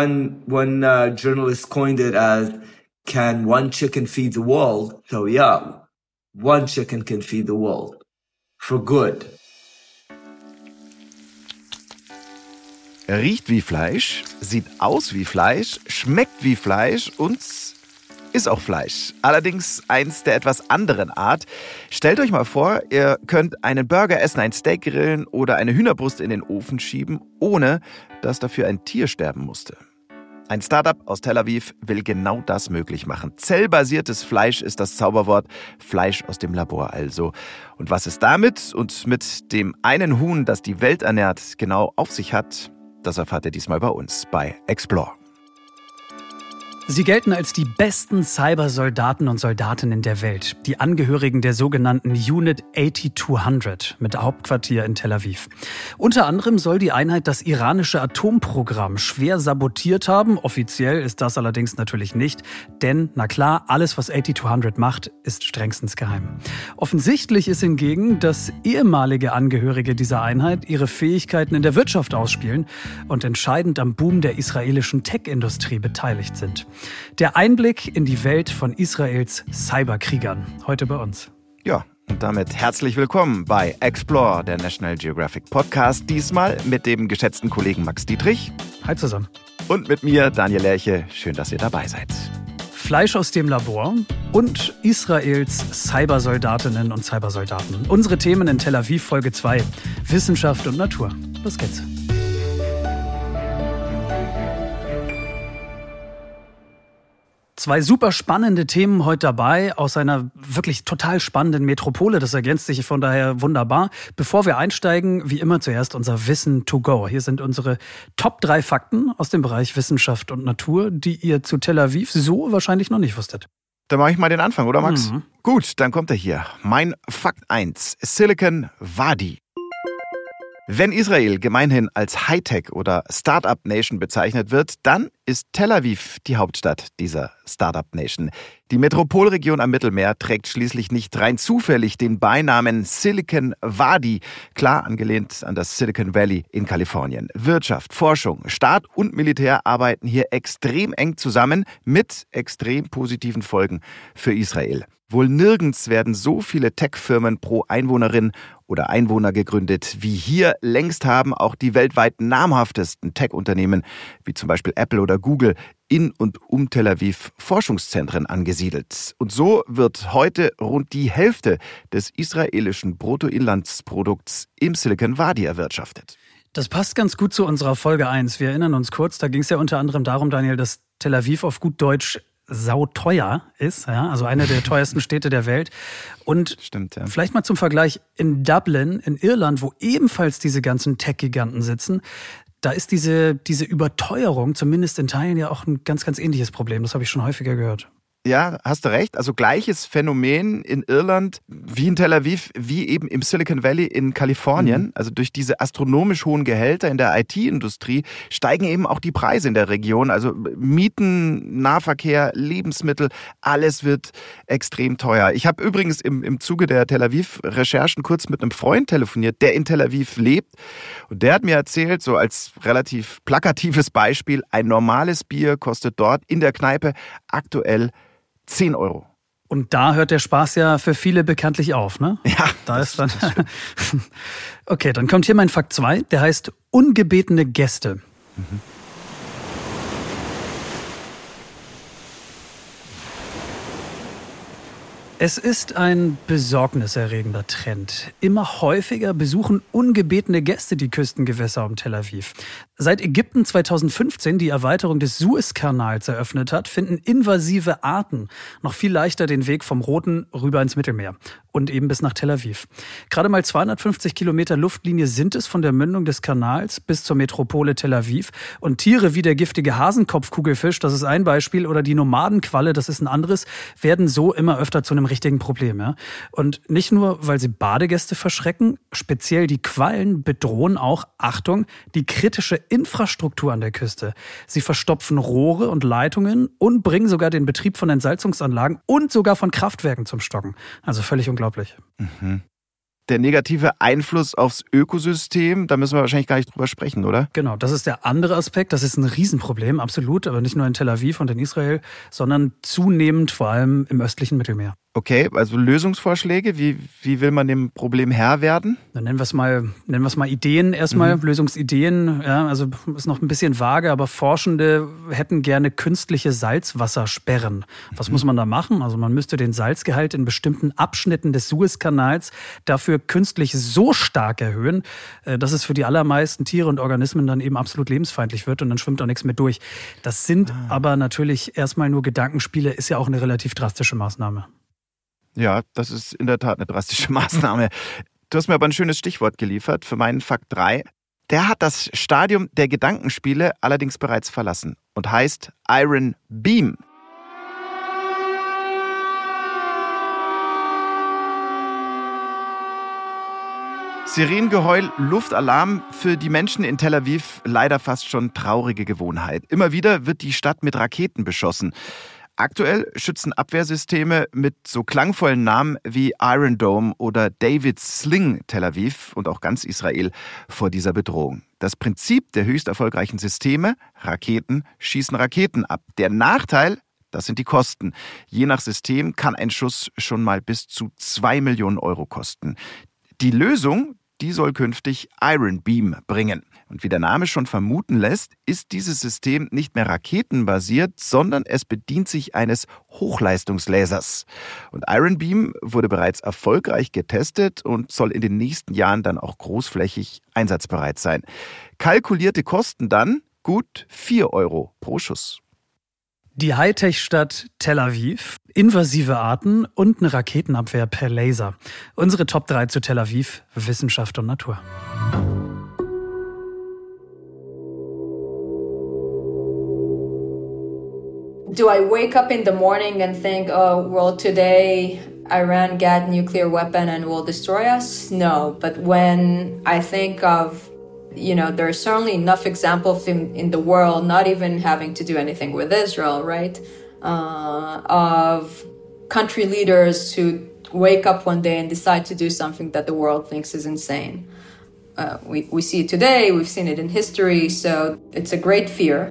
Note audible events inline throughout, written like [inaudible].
one one uh, journalist coined it as can one chicken feed the world? So yeah, one chicken can feed the world for good. Riecht wie Fleisch, sieht aus wie Fleisch, schmeckt wie Fleisch und ist auch Fleisch. Allerdings eins der etwas anderen Art. Stellt euch mal vor, ihr könnt einen Burger essen, ein Steak grillen oder eine Hühnerbrust in den Ofen schieben, ohne dass dafür ein Tier sterben musste. Ein Startup aus Tel Aviv will genau das möglich machen. Zellbasiertes Fleisch ist das Zauberwort. Fleisch aus dem Labor also. Und was es damit und mit dem einen Huhn, das die Welt ernährt, genau auf sich hat, das erfahrt ihr diesmal bei uns bei Explore. Sie gelten als die besten Cybersoldaten und Soldatinnen der Welt, die Angehörigen der sogenannten Unit 8200 mit Hauptquartier in Tel Aviv. Unter anderem soll die Einheit das iranische Atomprogramm schwer sabotiert haben. Offiziell ist das allerdings natürlich nicht, denn, na klar, alles, was 8200 macht, ist strengstens geheim. Offensichtlich ist hingegen, dass ehemalige Angehörige dieser Einheit ihre Fähigkeiten in der Wirtschaft ausspielen und entscheidend am Boom der israelischen Tech-Industrie beteiligt sind. Der Einblick in die Welt von Israels Cyberkriegern. Heute bei uns. Ja, und damit herzlich willkommen bei Explore, der National Geographic Podcast. Diesmal mit dem geschätzten Kollegen Max Dietrich. Hi zusammen. Und mit mir, Daniel Lerche. Schön, dass ihr dabei seid. Fleisch aus dem Labor und Israels Cybersoldatinnen und Cybersoldaten. Unsere Themen in Tel Aviv Folge 2. Wissenschaft und Natur. Los geht's. Zwei super spannende Themen heute dabei aus einer wirklich total spannenden Metropole. Das ergänzt sich von daher wunderbar. Bevor wir einsteigen, wie immer zuerst unser Wissen to go. Hier sind unsere Top drei Fakten aus dem Bereich Wissenschaft und Natur, die ihr zu Tel Aviv so wahrscheinlich noch nicht wusstet. Dann mache ich mal den Anfang, oder Max? Mhm. Gut, dann kommt er hier. Mein Fakt 1. Silicon Wadi. Wenn Israel gemeinhin als Hightech oder Startup Nation bezeichnet wird, dann ist Tel Aviv die Hauptstadt dieser Startup Nation. Die Metropolregion am Mittelmeer trägt schließlich nicht rein zufällig den Beinamen Silicon Valley, klar angelehnt an das Silicon Valley in Kalifornien. Wirtschaft, Forschung, Staat und Militär arbeiten hier extrem eng zusammen mit extrem positiven Folgen für Israel. Wohl nirgends werden so viele Tech-Firmen pro Einwohnerin oder Einwohner gegründet wie hier. Längst haben auch die weltweit namhaftesten Tech-Unternehmen, wie zum Beispiel Apple oder Google, in und um Tel Aviv Forschungszentren angesiedelt. Und so wird heute rund die Hälfte des israelischen Bruttoinlandsprodukts im Silicon Valley erwirtschaftet. Das passt ganz gut zu unserer Folge 1. Wir erinnern uns kurz, da ging es ja unter anderem darum, Daniel, dass Tel Aviv auf gut Deutsch sauteuer ist, ja, also eine der teuersten Städte der Welt. Und Stimmt, ja. vielleicht mal zum Vergleich in Dublin, in Irland, wo ebenfalls diese ganzen Tech-Giganten sitzen, da ist diese, diese Überteuerung zumindest in Teilen ja auch ein ganz, ganz ähnliches Problem. Das habe ich schon häufiger gehört. Ja, hast du recht. Also gleiches Phänomen in Irland wie in Tel Aviv, wie eben im Silicon Valley in Kalifornien. Mhm. Also durch diese astronomisch hohen Gehälter in der IT-Industrie steigen eben auch die Preise in der Region. Also Mieten, Nahverkehr, Lebensmittel, alles wird extrem teuer. Ich habe übrigens im, im Zuge der Tel Aviv-Recherchen kurz mit einem Freund telefoniert, der in Tel Aviv lebt. Und der hat mir erzählt, so als relativ plakatives Beispiel, ein normales Bier kostet dort in der Kneipe aktuell 10 Euro. Und da hört der Spaß ja für viele bekanntlich auf, ne? Ja. Da ist dann. [laughs] okay, dann kommt hier mein Fakt 2, der heißt ungebetene Gäste. Mhm. Es ist ein besorgniserregender Trend. Immer häufiger besuchen ungebetene Gäste die Küstengewässer um Tel Aviv. Seit Ägypten 2015 die Erweiterung des Suezkanals eröffnet hat, finden invasive Arten noch viel leichter den Weg vom Roten rüber ins Mittelmeer und eben bis nach Tel Aviv. Gerade mal 250 Kilometer Luftlinie sind es von der Mündung des Kanals bis zur Metropole Tel Aviv. Und Tiere wie der giftige Hasenkopfkugelfisch, das ist ein Beispiel, oder die Nomadenqualle, das ist ein anderes, werden so immer öfter zu einem richtigen Problem. Ja? Und nicht nur, weil sie Badegäste verschrecken, speziell die Quallen bedrohen auch, Achtung, die kritische Infrastruktur an der Küste. Sie verstopfen Rohre und Leitungen und bringen sogar den Betrieb von Entsalzungsanlagen und sogar von Kraftwerken zum Stocken. Also völlig unglaublich. Mhm. der negative Einfluss aufs Ökosystem, da müssen wir wahrscheinlich gar nicht drüber sprechen, oder? Genau, das ist der andere Aspekt. Das ist ein Riesenproblem, absolut, aber nicht nur in Tel Aviv und in Israel, sondern zunehmend vor allem im östlichen Mittelmeer. Okay, also Lösungsvorschläge, wie, wie will man dem Problem Herr werden? Dann nennen wir es mal, nennen wir es mal Ideen erstmal, mhm. Lösungsideen. Ja, also ist noch ein bisschen vage, aber Forschende hätten gerne künstliche Salzwassersperren. Was mhm. muss man da machen? Also man müsste den Salzgehalt in bestimmten Abschnitten des Suezkanals dafür künstlich so stark erhöhen, äh, dass es für die allermeisten Tiere und Organismen dann eben absolut lebensfeindlich wird und dann schwimmt auch nichts mehr durch. Das sind ah. aber natürlich erstmal nur Gedankenspiele, ist ja auch eine relativ drastische Maßnahme. Ja, das ist in der Tat eine drastische [laughs] Maßnahme. Du hast mir aber ein schönes Stichwort geliefert für meinen Fakt 3. Der hat das Stadium der Gedankenspiele allerdings bereits verlassen und heißt Iron Beam. Sirenengeheul, Luftalarm für die Menschen in Tel Aviv leider fast schon traurige Gewohnheit. Immer wieder wird die Stadt mit Raketen beschossen. Aktuell schützen Abwehrsysteme mit so klangvollen Namen wie Iron Dome oder David's Sling Tel Aviv und auch ganz Israel vor dieser Bedrohung. Das Prinzip der höchst erfolgreichen Systeme, Raketen schießen Raketen ab. Der Nachteil, das sind die Kosten. Je nach System kann ein Schuss schon mal bis zu zwei Millionen Euro kosten. Die Lösung, die soll künftig Iron Beam bringen. Und wie der Name schon vermuten lässt, ist dieses System nicht mehr raketenbasiert, sondern es bedient sich eines Hochleistungslasers. Und Iron Beam wurde bereits erfolgreich getestet und soll in den nächsten Jahren dann auch großflächig einsatzbereit sein. Kalkulierte Kosten dann gut 4 Euro pro Schuss. Die Hightech-Stadt Tel Aviv, invasive Arten und eine Raketenabwehr per Laser. Unsere Top 3 zu Tel Aviv, Wissenschaft und Natur. Do I wake up in the morning and think, oh, well, today Iran got nuclear weapon and will destroy us? No. But when I think of you know, there are certainly enough examples in, in the world, not even having to do anything with Israel, right? Uh, of country leaders who wake up one day and decide to do something that the world thinks is insane. Uh, we, we see it today, we've seen it in history, so it's a great fear.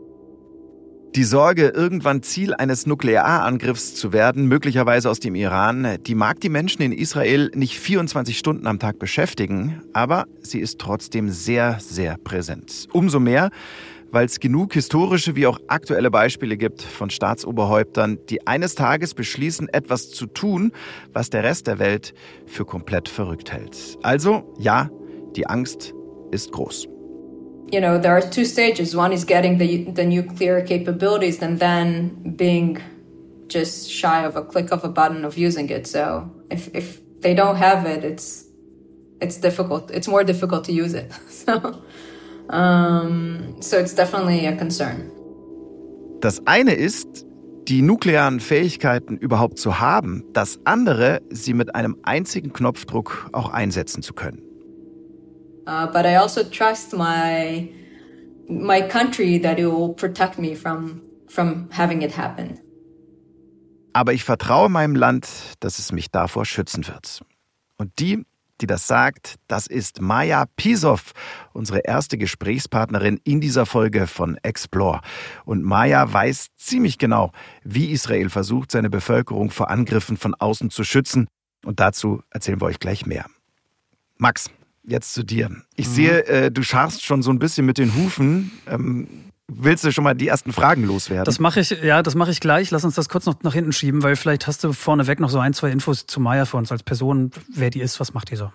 Die Sorge, irgendwann Ziel eines Nuklearangriffs zu werden, möglicherweise aus dem Iran, die mag die Menschen in Israel nicht 24 Stunden am Tag beschäftigen, aber sie ist trotzdem sehr, sehr präsent. Umso mehr, weil es genug historische wie auch aktuelle Beispiele gibt von Staatsoberhäuptern, die eines Tages beschließen, etwas zu tun, was der Rest der Welt für komplett verrückt hält. Also ja, die Angst ist groß. You know, there are two stages. One is getting the the nuclear capabilities, and then being just shy of a click of a button of using it. So if if they don't have it, it's it's difficult. It's more difficult to use it. [laughs] so um, so it's definitely a concern. Das eine ist, die nuklearen Fähigkeiten überhaupt zu haben. Das andere, sie mit einem einzigen Knopfdruck auch einsetzen zu können. Uh, but I also trust my my country that it will protect me from from having it happen. Aber ich vertraue meinem Land, dass es mich davor schützen wird. Und die, die das sagt, das ist Maja Pisov, unsere erste Gesprächspartnerin in dieser Folge von Explore. Und Maja weiß ziemlich genau, wie Israel versucht, seine Bevölkerung vor Angriffen von außen zu schützen. Und dazu erzählen wir euch gleich mehr. Max, jetzt zu dir. Ich mhm. sehe, äh, du scharfst schon so ein bisschen mit den Hufen. Ähm, willst du schon mal die ersten Fragen loswerden? Das mache ich, ja, das mache ich gleich. Lass uns das kurz noch nach hinten schieben, weil vielleicht hast du vorneweg noch so ein, zwei Infos zu Maya für uns als Person, wer die ist, was macht die so?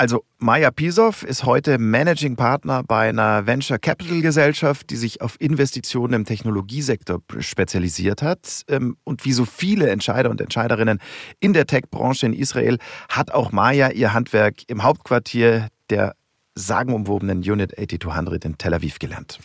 Also Maja Pisov ist heute Managing Partner bei einer Venture Capital Gesellschaft, die sich auf Investitionen im Technologiesektor spezialisiert hat. Ähm, und wie so viele Entscheider und Entscheiderinnen in der Tech-Branche in Israel hat auch Maja ihr Handwerk im Hauptquartier der sagenumwobenen Unit 8200 in Tel Aviv gelernt.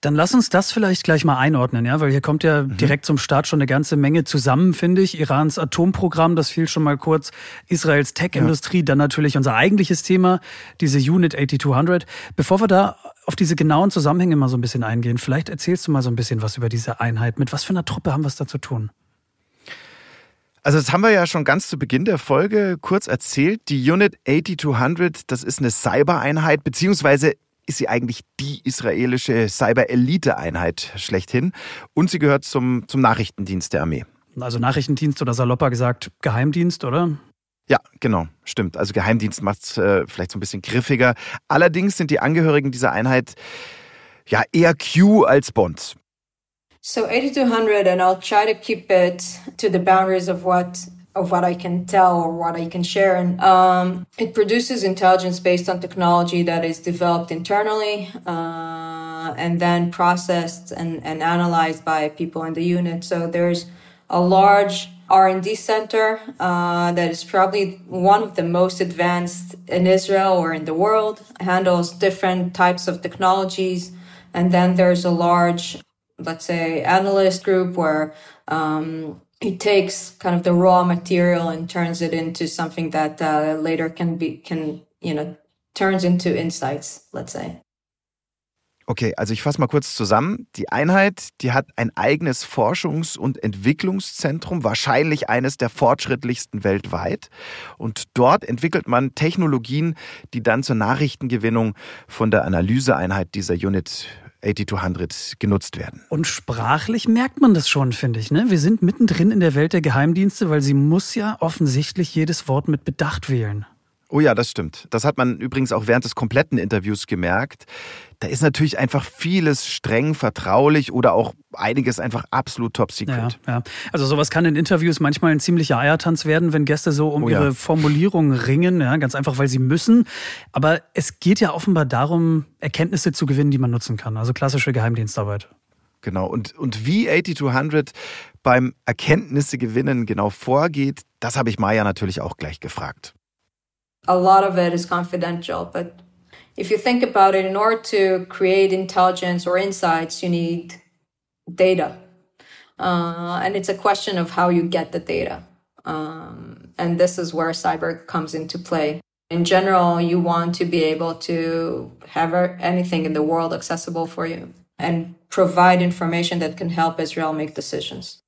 Dann lass uns das vielleicht gleich mal einordnen, ja, weil hier kommt ja mhm. direkt zum Start schon eine ganze Menge zusammen, finde ich. Irans Atomprogramm, das fiel schon mal kurz, Israels Tech-Industrie, ja. dann natürlich unser eigentliches Thema, diese Unit 8200. Bevor wir da auf diese genauen Zusammenhänge mal so ein bisschen eingehen, vielleicht erzählst du mal so ein bisschen was über diese Einheit. Mit was für einer Truppe haben wir es da zu tun? Also das haben wir ja schon ganz zu Beginn der Folge kurz erzählt. Die Unit 8200, das ist eine Cybereinheit, beziehungsweise ist sie eigentlich die israelische Cyber-Elite-Einheit schlechthin. Und sie gehört zum, zum Nachrichtendienst der Armee. Also Nachrichtendienst oder salopper gesagt Geheimdienst, oder? Ja, genau, stimmt. Also Geheimdienst macht es äh, vielleicht so ein bisschen griffiger. Allerdings sind die Angehörigen dieser Einheit ja eher Q als Bond. So 8200, and I'll try to keep it to the boundaries of what of what I can tell or what I can share. And um, it produces intelligence based on technology that is developed internally uh, and then processed and, and analyzed by people in the unit. So there's a large R&D center uh, that is probably one of the most advanced in Israel or in the world, handles different types of technologies. And then there's a large let's say analyst group where um, it takes kind of the raw material and turns it into something that uh, later can be can you know turns into insights let's say Okay, also ich fasse mal kurz zusammen. Die Einheit, die hat ein eigenes Forschungs- und Entwicklungszentrum, wahrscheinlich eines der fortschrittlichsten weltweit. Und dort entwickelt man Technologien, die dann zur Nachrichtengewinnung von der Analyseeinheit dieser Unit 8200 genutzt werden. Und sprachlich merkt man das schon, finde ich. Ne? Wir sind mittendrin in der Welt der Geheimdienste, weil sie muss ja offensichtlich jedes Wort mit Bedacht wählen. Oh ja, das stimmt. Das hat man übrigens auch während des kompletten Interviews gemerkt. Da ist natürlich einfach vieles streng vertraulich oder auch einiges einfach absolut top secret. Ja, ja. Also sowas kann in Interviews manchmal ein ziemlicher Eiertanz werden, wenn Gäste so um oh ja. ihre Formulierungen ringen, ja, ganz einfach, weil sie müssen. Aber es geht ja offenbar darum, Erkenntnisse zu gewinnen, die man nutzen kann. Also klassische Geheimdienstarbeit. Genau. Und, und wie 8200 beim Erkenntnisse gewinnen genau vorgeht, das habe ich Maya natürlich auch gleich gefragt. a lot of it is confidential. But if you think about it, in order to create intelligence or insights, you need data. Uh, and it's a question of how you get the data. Um, and this is where cyber comes into play. In general, you want to be able to have anything in the world accessible for you and provide information that can help Israel make decisions.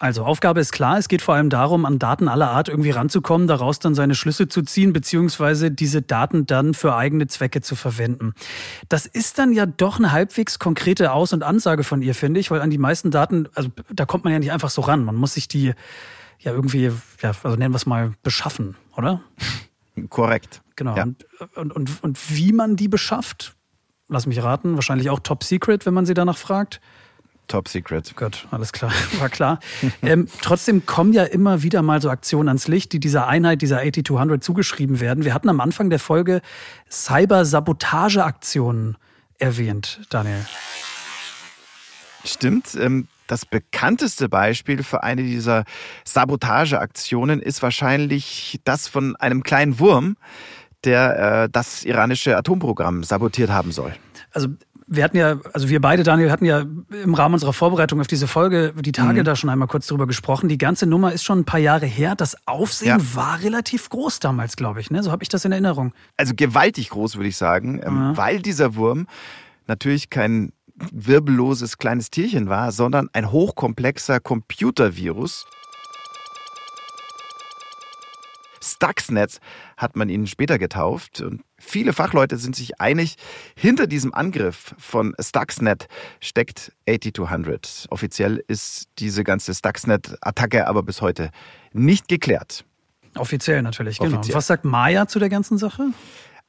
Also Aufgabe ist klar, es geht vor allem darum, an Daten aller Art irgendwie ranzukommen, daraus dann seine Schlüsse zu ziehen, beziehungsweise diese Daten dann für eigene Zwecke zu verwenden. Das ist dann ja doch eine halbwegs konkrete Aus- und Ansage von ihr, finde ich, weil an die meisten Daten, also da kommt man ja nicht einfach so ran. Man muss sich die ja irgendwie, ja, also nennen wir es mal, beschaffen, oder? Korrekt. Genau. Ja. Und, und, und, und wie man die beschafft, lass mich raten, wahrscheinlich auch top secret, wenn man sie danach fragt. Top Secret. Gut, alles klar, [laughs] war klar. ähm, trotzdem kommen ja immer wieder mal so Aktionen ans Licht, die dieser Einheit, dieser 8200 zugeschrieben werden. Wir hatten am Anfang der Folge Cyber-Sabotage-Aktionen erwähnt, Daniel. Stimmt. Ähm, das bekannteste Beispiel für eine dieser Sabotageaktionen ist wahrscheinlich das von einem kleinen Wurm, der äh, das iranische Atomprogramm sabotiert haben soll. Also wir hatten ja, also wir beide, Daniel, hatten ja im Rahmen unserer Vorbereitung auf diese Folge die Tage mhm. da schon einmal kurz drüber gesprochen. Die ganze Nummer ist schon ein paar Jahre her. Das Aufsehen ja. war relativ groß damals, glaube ich. Ne? So habe ich das in Erinnerung. Also gewaltig groß, würde ich sagen, ähm, ja. weil dieser Wurm natürlich kein wirbelloses kleines Tierchen war, sondern ein hochkomplexer Computervirus. Stuxnet hat man ihn später getauft. Und viele Fachleute sind sich einig, hinter diesem Angriff von Stuxnet steckt 8200. Offiziell ist diese ganze Stuxnet-Attacke aber bis heute nicht geklärt. Offiziell natürlich, genau. Offiziell. Was sagt Maya zu der ganzen Sache?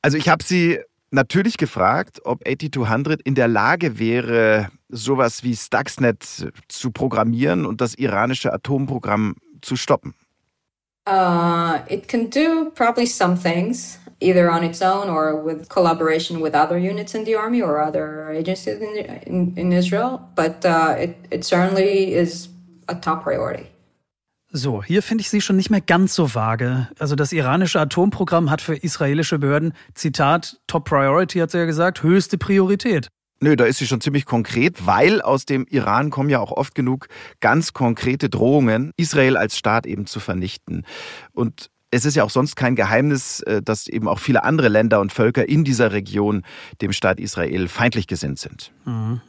Also ich habe sie natürlich gefragt, ob 8200 in der Lage wäre, sowas wie Stuxnet zu programmieren und das iranische Atomprogramm zu stoppen. Uh, it can do probably some things, either on its own or with collaboration with other units in the army or other agencies in, in, in Israel. But uh, it, it certainly is a top priority. So, hier finde ich sie schon nicht mehr ganz so vage. Also das iranische Atomprogramm hat für israelische Behörden, Zitat, Top Priority hat sie ja gesagt, höchste Priorität. Nö, da ist sie schon ziemlich konkret, weil aus dem Iran kommen ja auch oft genug ganz konkrete Drohungen, Israel als Staat eben zu vernichten. Und es ist ja auch sonst kein Geheimnis, äh, dass eben auch viele andere Länder und Völker in dieser Region dem Staat Israel feindlich gesinnt sind. Mhm.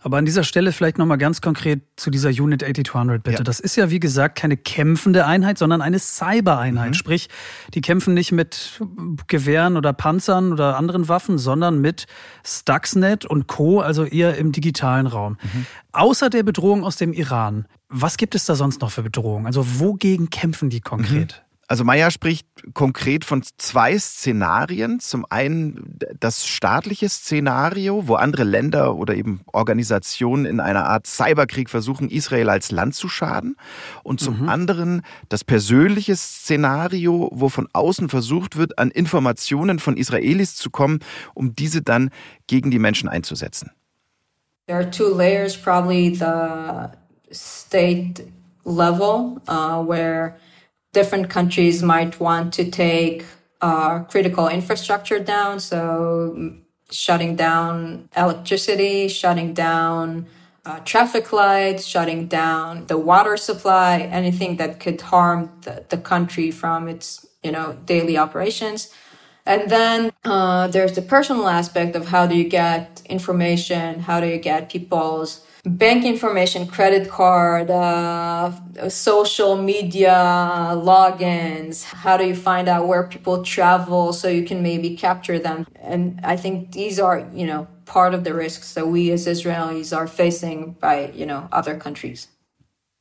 Aber an dieser Stelle vielleicht nochmal ganz konkret zu dieser Unit 8200 bitte. Ja. Das ist ja wie gesagt keine kämpfende Einheit, sondern eine Cyber-Einheit. Mhm. Sprich, die kämpfen nicht mit Gewehren oder Panzern oder anderen Waffen, sondern mit Stuxnet und Co., also eher im digitalen Raum. Mhm. Außer der Bedrohung aus dem Iran, was gibt es da sonst noch für Bedrohungen? Also wogegen kämpfen die konkret? Also Meyer spricht konkret von zwei Szenarien. Zum einen das staatliche Szenario, wo andere Länder oder eben Organisationen in einer Art Cyberkrieg versuchen, Israel als Land zu schaden. Und zum mhm. anderen das persönliche Szenario, wo von außen versucht wird, an Informationen von Israelis zu kommen, um diese dann gegen die Menschen einzusetzen. There are two layers, probably the state level, uh, where different countries might want to take uh, critical infrastructure down. So shutting down electricity, shutting down uh, traffic lights, shutting down the water supply, anything that could harm the, the country from its, you know, daily operations. And then uh, there's the personal aspect of how do you get information, how do you get people's bank information, credit card, uh, social media logins. How do you find out where people travel so you can maybe capture them? And I think these are, you know, part of the risks that we as Israelis are facing by, you know, other countries.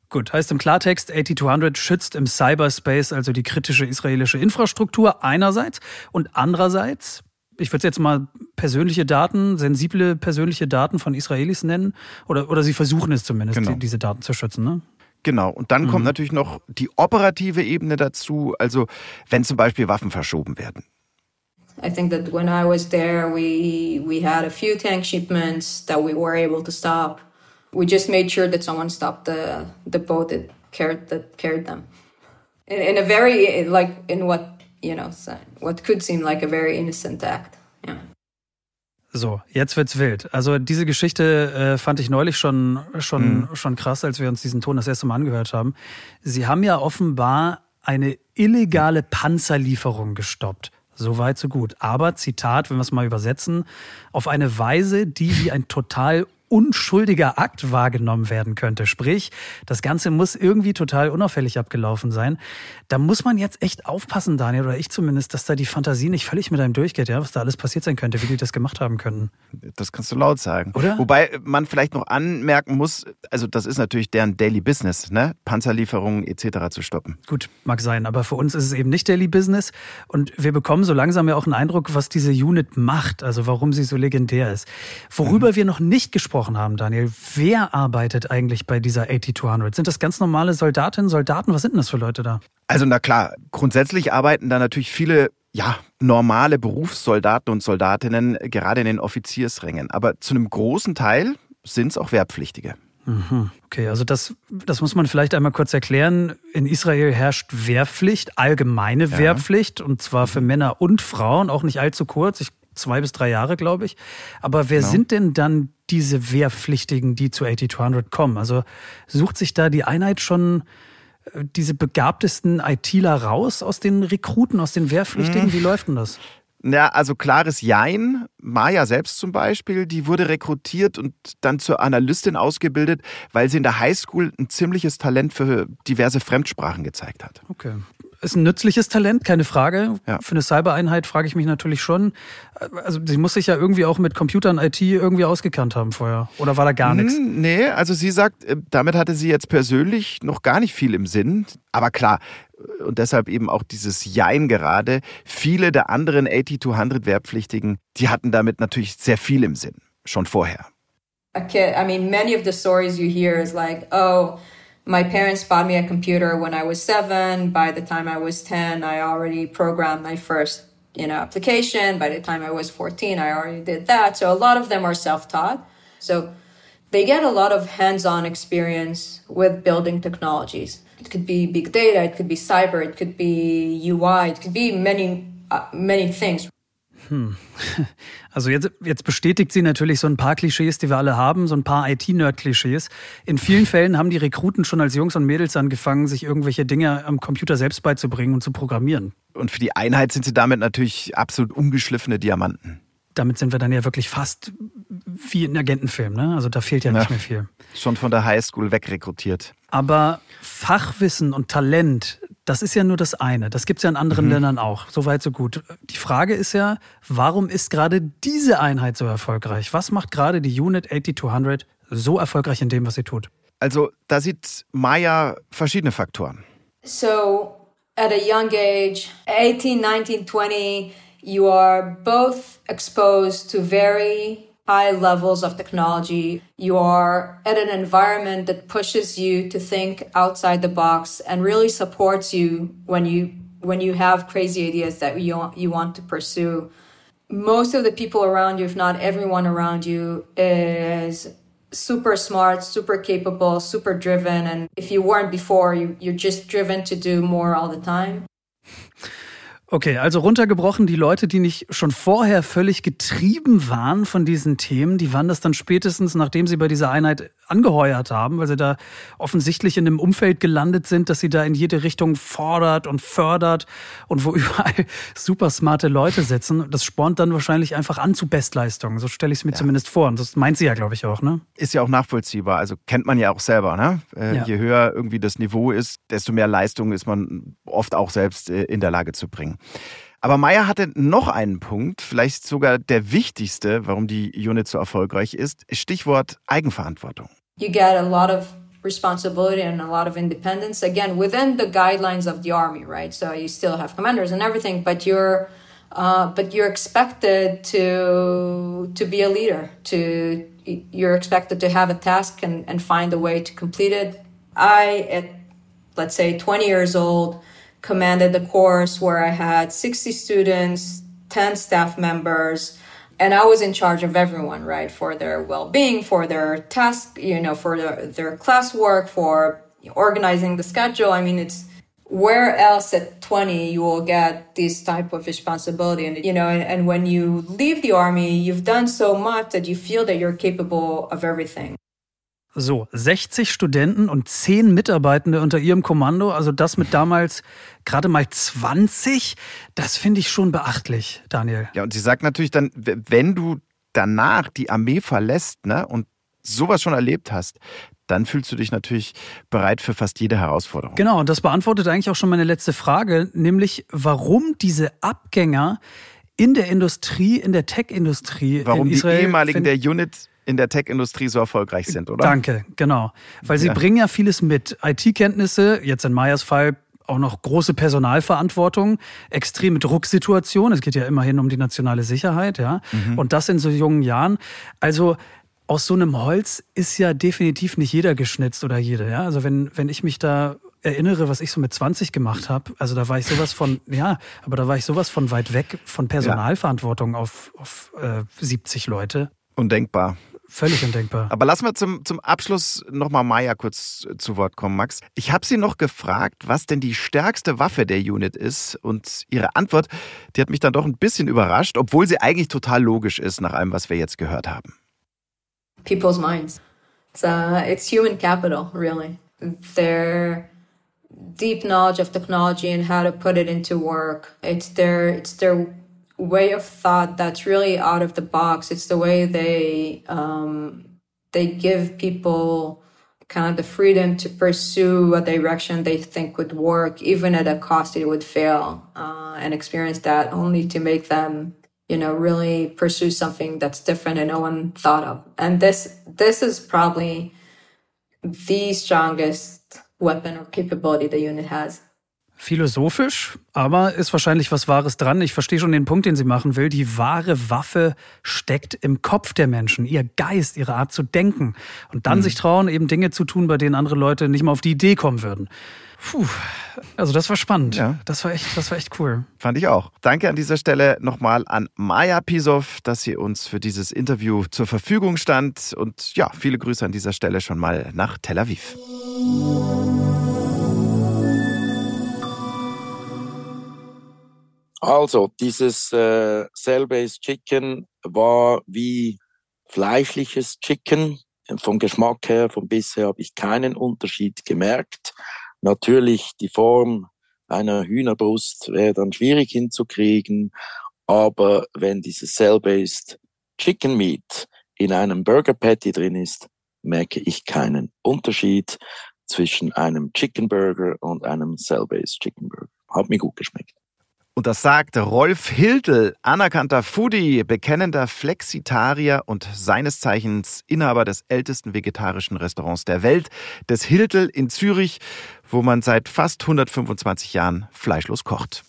Gut, heißt im Klartext, 8200 schützt im Cyberspace also die kritische israelische Infrastruktur einerseits und andererseits ich würde es jetzt mal persönliche Daten, sensible persönliche Daten von Israelis nennen. Oder, oder sie versuchen es zumindest, genau. diese Daten zu schützen. Ne? Genau. Und dann mhm. kommt natürlich noch die operative Ebene dazu, also wenn zum Beispiel Waffen verschoben werden. I think that when I was there, we we had a few tank shipments that we were able to stop. We just made sure that someone stopped the the boat that carried that carried them. In, in a very like in what you know, what could seem like a very innocent act. Yeah. So, jetzt wird's wild. Also diese Geschichte äh, fand ich neulich schon schon mhm. schon krass, als wir uns diesen Ton das erste Mal angehört haben. Sie haben ja offenbar eine illegale Panzerlieferung gestoppt. So weit, so gut. Aber, Zitat, wenn wir es mal übersetzen, auf eine Weise, die wie ein total unschuldiger Akt wahrgenommen werden könnte. Sprich, das Ganze muss irgendwie total unauffällig abgelaufen sein. Da muss man jetzt echt aufpassen, Daniel, oder ich zumindest, dass da die Fantasie nicht völlig mit einem durchgeht, ja, was da alles passiert sein könnte, wie die das gemacht haben können. Das kannst du laut sagen. Oder? Wobei man vielleicht noch anmerken muss, also das ist natürlich deren Daily Business, ne? Panzerlieferungen etc. zu stoppen. Gut, mag sein, aber für uns ist es eben nicht Daily Business und wir bekommen so langsam ja auch einen Eindruck, was diese Unit macht, also warum sie so legendär ist. Worüber mhm. wir noch nicht gesprochen angesprochen haben, Daniel. Wer arbeitet eigentlich bei dieser 8200? Sind das ganz normale Soldatinnen, Soldaten? Was sind denn das für Leute da? Also na klar, grundsätzlich arbeiten da natürlich viele ja, normale Berufssoldaten und Soldatinnen, gerade in den Offiziersrängen. Aber zu einem großen Teil sind es auch Wehrpflichtige. Mhm. Okay, also das, das muss man vielleicht einmal kurz erklären. In Israel herrscht Wehrpflicht, allgemeine ja. Wehrpflicht, und zwar für Männer und Frauen, auch nicht allzu kurz. Ich zwei bis drei Jahre, glaube ich. Aber wer genau. sind denn dann diese Wehrpflichtigen, die zu 8200 kommen? Also sucht sich da die Einheit schon äh, diese begabtesten ITler raus aus den Rekruten, aus den Wehrpflichtigen? Mhm. Wie läuft denn das? Ja, also klares Jein. Maya selbst zum Beispiel, die wurde rekrutiert und dann zur Analystin ausgebildet, weil sie in der Highschool ein ziemliches Talent für diverse Fremdsprachen gezeigt hat. Okay ist ein nützliches Talent, keine Frage. Ja. Für eine Cybereinheit frage ich mich natürlich schon. Also sie muss sich ja irgendwie auch mit Computern, IT irgendwie ausgekannt haben vorher. Oder war da gar nichts? Hm, nee, also sie sagt, äh, damit hatte sie jetzt persönlich noch gar nicht viel im Sinn. Aber klar, äh, und deshalb eben auch dieses Jein gerade. Viele der anderen 8200 Wehrpflichtigen, die hatten damit natürlich sehr viel im Sinn. Schon vorher. Kid, I mean, many of the stories you hear is like, oh, my parents bought me a computer when I was seven. By the time I was 10, I already programmed my first, you know, application. By the time I was 14, I already did that. So a lot of them are self-taught. So they get a lot of hands-on experience with building technologies. It could be big data, it could be cyber, it could be UI, it could be many, uh, many things. Hm. [laughs] Also jetzt, jetzt bestätigt sie natürlich so ein paar Klischees, die wir alle haben, so ein paar IT-Nerd-Klischees. In vielen Fällen haben die Rekruten schon als Jungs und Mädels angefangen, sich irgendwelche Dinge am Computer selbst beizubringen und zu programmieren. Und für die Einheit sind sie damit natürlich absolut ungeschliffene Diamanten. Damit sind wir dann ja wirklich fast wie in Agentenfilmen, ne? Also da fehlt ja, ja nicht mehr viel. Schon von der Highschool wegrekrutiert. Aber Fachwissen und Talent, das ist ja nur das eine. Das gibt es ja in anderen mhm. Ländern auch. So weit, so gut. Die Frage ist ja, warum ist gerade diese Einheit so erfolgreich? Was macht gerade die Unit 8200 so erfolgreich in dem, was sie tut? Also, da sieht Maya verschiedene Faktoren. So, at a young age, 18, 19, 20, you are both exposed to very high levels of technology. You are at an environment that pushes you to think outside the box and really supports you when you when you have crazy ideas that you you want to pursue. Most of the people around you, if not everyone around you, is super smart, super capable, super driven. And if you weren't before, you, you're just driven to do more all the time. Okay, also runtergebrochen, die Leute, die nicht schon vorher völlig getrieben waren von diesen Themen, die waren das dann spätestens, nachdem sie bei dieser Einheit angeheuert haben, weil sie da offensichtlich in einem Umfeld gelandet sind, dass sie da in jede Richtung fordert und fördert und wo [laughs] überall super smarte Leute sitzen. Das spornt dann wahrscheinlich einfach an zu Bestleistungen. So stelle ich es mir ja. zumindest vor. Und das meint sie ja, glaube ich, auch, ne? Ist ja auch nachvollziehbar. Also kennt man ja auch selber, ne? Äh, ja. Je höher irgendwie das Niveau ist, desto mehr Leistung ist man oft auch selbst äh, in der Lage zu bringen. Aber Meyer hatte noch einen Punkt, vielleicht sogar der wichtigste, warum die Unit so erfolgreich ist. Stichwort Eigenverantwortung. You get a lot of responsibility and a lot of independence again within the guidelines of the army, right? So you still have commanders and everything, but you're uh, but you're expected to to be a leader. To you're expected to have a task and, and find a way to complete it. I at let's say 20 years old commanded the course where I had 60 students, 10 staff members, and I was in charge of everyone, right? For their well-being, for their task, you know, for their, their classwork, for organizing the schedule. I mean, it's where else at 20 you will get this type of responsibility and you know and, and when you leave the army you've done so much that you feel that you're capable of everything So, 60 Studenten und 10 Mitarbeitende unter ihrem Kommando, also das mit damals gerade mal 20, das finde ich schon beachtlich, Daniel. Ja, und sie sagt natürlich dann, wenn du danach die Armee verlässt ne, und sowas schon erlebt hast, dann fühlst du dich natürlich bereit für fast jede Herausforderung. Genau, und das beantwortet eigentlich auch schon meine letzte Frage, nämlich warum diese Abgänger in der Industrie, in der Tech-Industrie Warum in Israel, die ehemaligen der Unit in der Tech-Industrie so erfolgreich sind, oder? Danke, genau. Weil sie ja. bringen ja vieles mit. IT-Kenntnisse, jetzt in Meyers Fall auch noch große Personalverantwortung, extreme Drucksituation. Es geht ja immerhin um die nationale Sicherheit, ja. Mhm. Und das in so jungen Jahren. Also aus so einem Holz ist ja definitiv nicht jeder geschnitzt oder jede, ja. Also wenn, wenn ich mich da erinnere, was ich so mit 20 gemacht habe, also da war ich sowas von, [laughs] ja, aber da war ich sowas von weit weg von Personalverantwortung ja. auf, auf äh, 70 Leute. Undenkbar. Völlig undenkbar. Aber lassen wir zum, zum Abschluss nochmal Maya kurz zu Wort kommen, Max. Ich habe sie noch gefragt, was denn die stärkste Waffe der Unit ist. Und ihre Antwort, die hat mich dann doch ein bisschen überrascht, obwohl sie eigentlich total logisch ist nach allem, was wir jetzt gehört haben. People's minds. It's, uh, it's human capital, really. Their deep knowledge of technology and how to put it into work. It's their, it's their way of thought that's really out of the box. It's the way they um, they give people kind of the freedom to pursue a direction they think would work, even at a cost it would fail, uh, and experience that only to make them, you know, really pursue something that's different and no one thought of. And this this is probably the strongest weapon or capability the unit has. Philosophisch, aber ist wahrscheinlich was Wahres dran. Ich verstehe schon den Punkt, den sie machen will. Die wahre Waffe steckt im Kopf der Menschen, ihr Geist, ihre Art zu denken. Und dann mhm. sich trauen, eben Dinge zu tun, bei denen andere Leute nicht mal auf die Idee kommen würden. Puh, also das war spannend. Ja. Das war echt, das war echt cool. Fand ich auch. Danke an dieser Stelle nochmal an Maja Pisov, dass sie uns für dieses Interview zur Verfügung stand. Und ja, viele Grüße an dieser Stelle schon mal nach Tel Aviv. Also, dieses äh, Cell-Based Chicken war wie fleischliches Chicken. Vom Geschmack her, vom Biss her habe ich keinen Unterschied gemerkt. Natürlich die Form einer Hühnerbrust wäre dann schwierig hinzukriegen, aber wenn dieses Cell-Based Chicken Meat in einem Burger Patty drin ist, merke ich keinen Unterschied zwischen einem Chicken Burger und einem Cell-Based Chicken Burger. Hat mir gut geschmeckt. Und das sagt Rolf Hiltel, anerkannter Foodie, bekennender Flexitarier und seines Zeichens Inhaber des ältesten vegetarischen Restaurants der Welt, des Hiltel in Zürich, wo man seit fast 125 Jahren fleischlos kocht.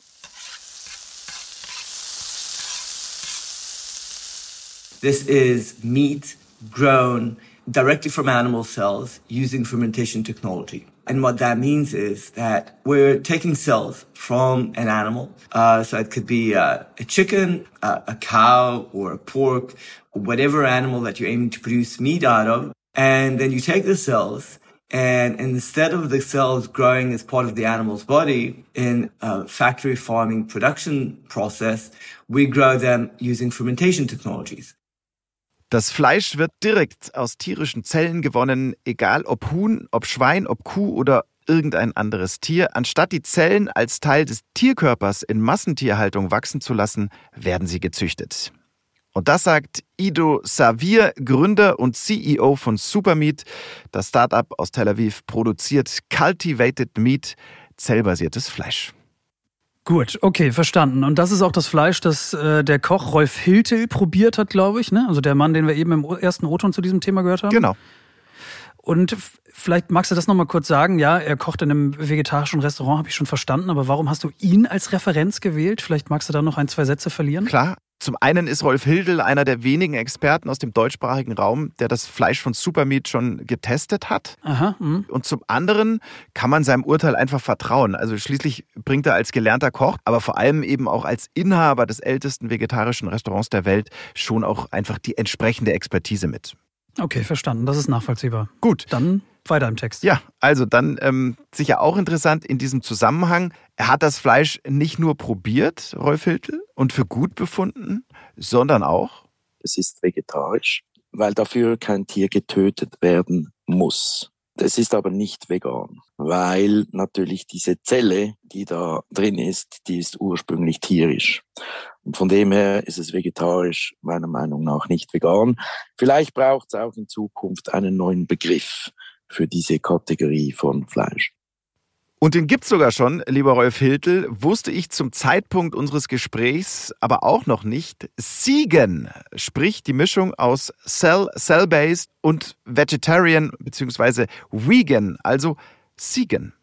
This is meat grown directly from animal cells using fermentation technology. And what that means is that we're taking cells from an animal. Uh, so it could be uh, a chicken, uh, a cow, or a pork, or whatever animal that you're aiming to produce meat out of. And then you take the cells and instead of the cells growing as part of the animal's body in a factory farming production process, we grow them using fermentation technologies. Das Fleisch wird direkt aus tierischen Zellen gewonnen, egal ob Huhn, ob Schwein, ob Kuh oder irgendein anderes Tier. Anstatt die Zellen als Teil des Tierkörpers in Massentierhaltung wachsen zu lassen, werden sie gezüchtet. Und das sagt Ido Savir, Gründer und CEO von Supermeat. Das Startup aus Tel Aviv produziert Cultivated Meat, zellbasiertes Fleisch. Gut, okay, verstanden. Und das ist auch das Fleisch, das äh, der Koch Rolf Hiltel probiert hat, glaube ich, ne? Also der Mann, den wir eben im ersten O-Ton zu diesem Thema gehört haben. Genau. Und vielleicht magst du das nochmal kurz sagen. Ja, er kocht in einem vegetarischen Restaurant, habe ich schon verstanden. Aber warum hast du ihn als Referenz gewählt? Vielleicht magst du da noch ein, zwei Sätze verlieren. Klar, zum einen ist Rolf Hildel einer der wenigen Experten aus dem deutschsprachigen Raum, der das Fleisch von Supermeat schon getestet hat. Aha, mh. und zum anderen kann man seinem Urteil einfach vertrauen. Also schließlich bringt er als gelernter Koch, aber vor allem eben auch als Inhaber des ältesten vegetarischen Restaurants der Welt schon auch einfach die entsprechende Expertise mit. Okay, verstanden. Das ist nachvollziehbar. Gut. Dann weiter im Text. Ja, also dann ähm, sicher auch interessant in diesem Zusammenhang. Er hat das Fleisch nicht nur probiert, Rolf Hiltel, und für gut befunden, sondern auch. Es ist vegetarisch, weil dafür kein Tier getötet werden muss. Es ist aber nicht vegan, weil natürlich diese Zelle, die da drin ist, die ist ursprünglich tierisch. Und von dem her ist es vegetarisch meiner Meinung nach nicht vegan. Vielleicht braucht es auch in Zukunft einen neuen Begriff für diese Kategorie von Fleisch. Und den gibt's sogar schon, lieber Rolf Hiltel, wusste ich zum Zeitpunkt unseres Gesprächs aber auch noch nicht. Siegen, sprich die Mischung aus Cell, Cell-Based und Vegetarian bzw. Vegan, also Siegen.